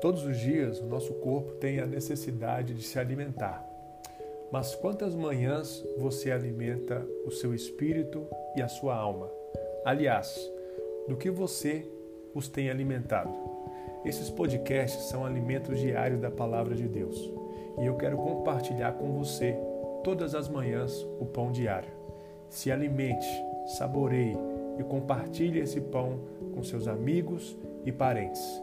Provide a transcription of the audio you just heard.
Todos os dias, o nosso corpo tem a necessidade de se alimentar. Mas quantas manhãs você alimenta o seu espírito e a sua alma? Aliás, do que você os tem alimentado? Esses podcasts são alimentos diários da palavra de Deus e eu quero compartilhar com você todas as manhãs o pão diário. Se alimente, saboreie e compartilhe esse pão com seus amigos e parentes.